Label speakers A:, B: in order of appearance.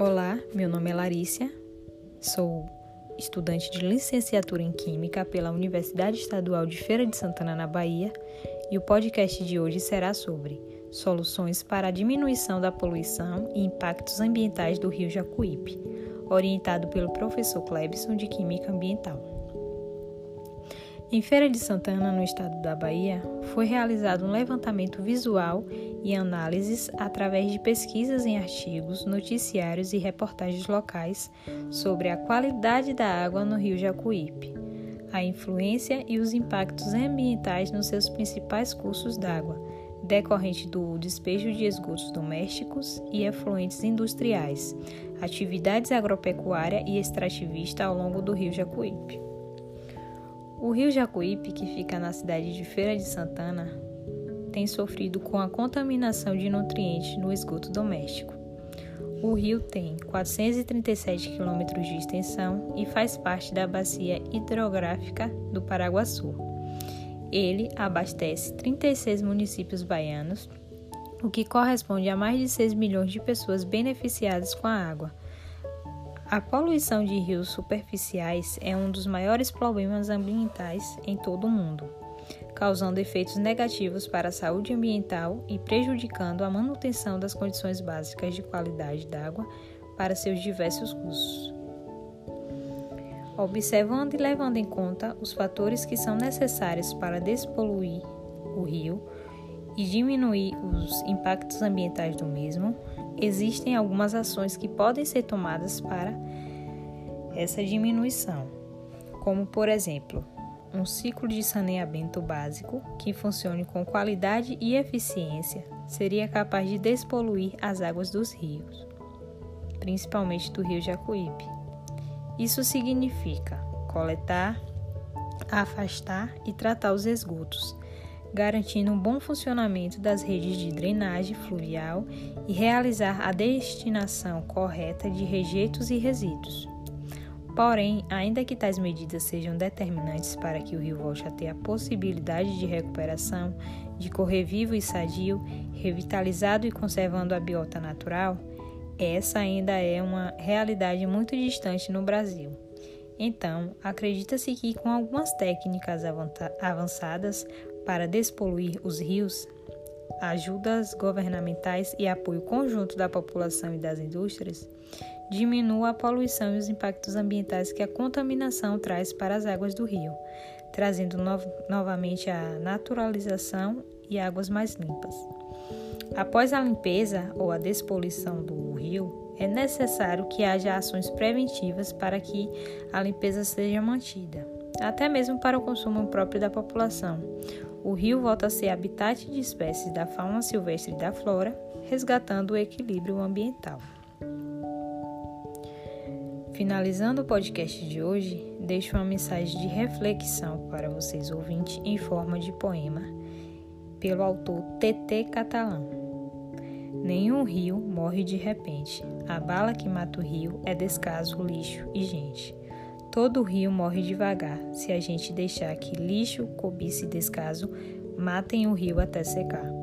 A: Olá, meu nome é Larícia, sou estudante de licenciatura em Química pela Universidade Estadual de Feira de Santana, na Bahia, e o podcast de hoje será sobre soluções para a diminuição da poluição e impactos ambientais do Rio Jacuípe, orientado pelo professor Clebson de Química Ambiental. Em Feira de Santana, no estado da Bahia, foi realizado um levantamento visual e análises através de pesquisas em artigos, noticiários e reportagens locais sobre a qualidade da água no rio Jacuípe, a influência e os impactos ambientais nos seus principais cursos d'água, decorrente do despejo de esgotos domésticos e efluentes industriais, atividades agropecuária e extrativista ao longo do rio Jacuípe. O rio Jacuípe, que fica na cidade de Feira de Santana, tem sofrido com a contaminação de nutrientes no esgoto doméstico. O rio tem 437 quilômetros de extensão e faz parte da bacia hidrográfica do Paraguaçu. Ele abastece 36 municípios baianos, o que corresponde a mais de 6 milhões de pessoas beneficiadas com a água, a poluição de rios superficiais é um dos maiores problemas ambientais em todo o mundo, causando efeitos negativos para a saúde ambiental e prejudicando a manutenção das condições básicas de qualidade d'água para seus diversos usos. Observando e levando em conta os fatores que são necessários para despoluir o rio e diminuir os impactos ambientais do mesmo, existem algumas ações que podem ser tomadas para essa diminuição, como por exemplo, um ciclo de saneamento básico que funcione com qualidade e eficiência seria capaz de despoluir as águas dos rios, principalmente do rio Jacuípe. Isso significa coletar, afastar e tratar os esgotos, garantindo um bom funcionamento das redes de drenagem fluvial e realizar a destinação correta de rejeitos e resíduos. Porém, ainda que tais medidas sejam determinantes para que o rio volte a ter a possibilidade de recuperação, de correr vivo e sadio, revitalizado e conservando a biota natural, essa ainda é uma realidade muito distante no Brasil. Então, acredita-se que com algumas técnicas avançadas para despoluir os rios, ajudas governamentais e apoio conjunto da população e das indústrias, diminua a poluição e os impactos ambientais que a contaminação traz para as águas do rio, trazendo no novamente a naturalização e águas mais limpas. Após a limpeza ou a despoluição do rio, é necessário que haja ações preventivas para que a limpeza seja mantida, até mesmo para o consumo próprio da população, o rio volta a ser habitat de espécies da fauna silvestre e da flora, resgatando o equilíbrio ambiental. Finalizando o podcast de hoje, deixo uma mensagem de reflexão para vocês ouvintes em forma de poema, pelo autor TT Catalã. Nenhum rio morre de repente. A bala que mata o rio é descaso, lixo e gente. Todo rio morre devagar se a gente deixar que lixo, cobiça e descaso matem o rio até secar.